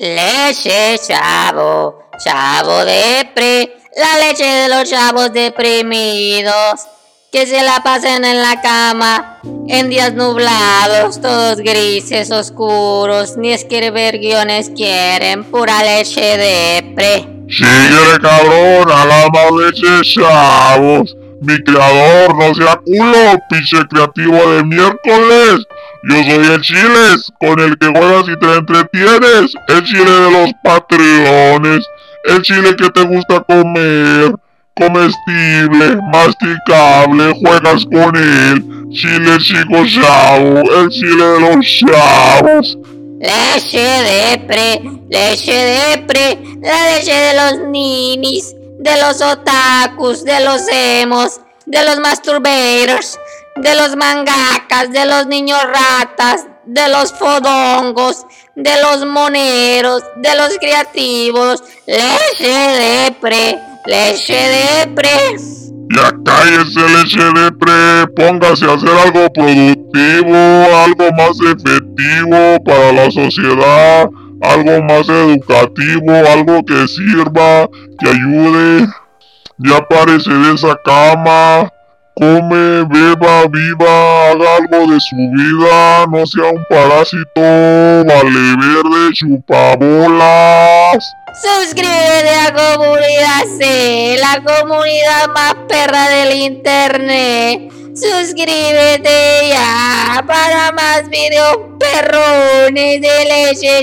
Leche chavo, chavo depre, la leche de los chavos deprimidos que se la pasen en la cama en días nublados, todos grises, oscuros, ni escribir guiones quieren, pura leche depre. Sigue cabrón, a la leche chavos. Mi creador, no sea culo, pinche creativo de miércoles. Yo soy el chiles, con el que juegas y te entretienes. El chile de los patreones. El chile que te gusta comer. Comestible, masticable, juegas con él. Chile chico chavo, el chile de los chavos. Leche depre, leche depre, la leche de los ninis de los otakus, de los emos, de los masturbators, de los mangakas, de los niños ratas, de los fodongos, de los moneros, de los creativos. Leche de pre, leche de pre. Ya cállese, leche de pre. Póngase a hacer algo productivo, algo más efectivo para la sociedad algo más educativo, algo que sirva, que ayude. Ya parece de esa cama. Come, beba, viva, haga algo de su vida, no sea un parásito, vale verde, chupabolas. Suscríbete a Comunidad C, la comunidad más perra del internet. Suscríbete ya para más videos perrones de leche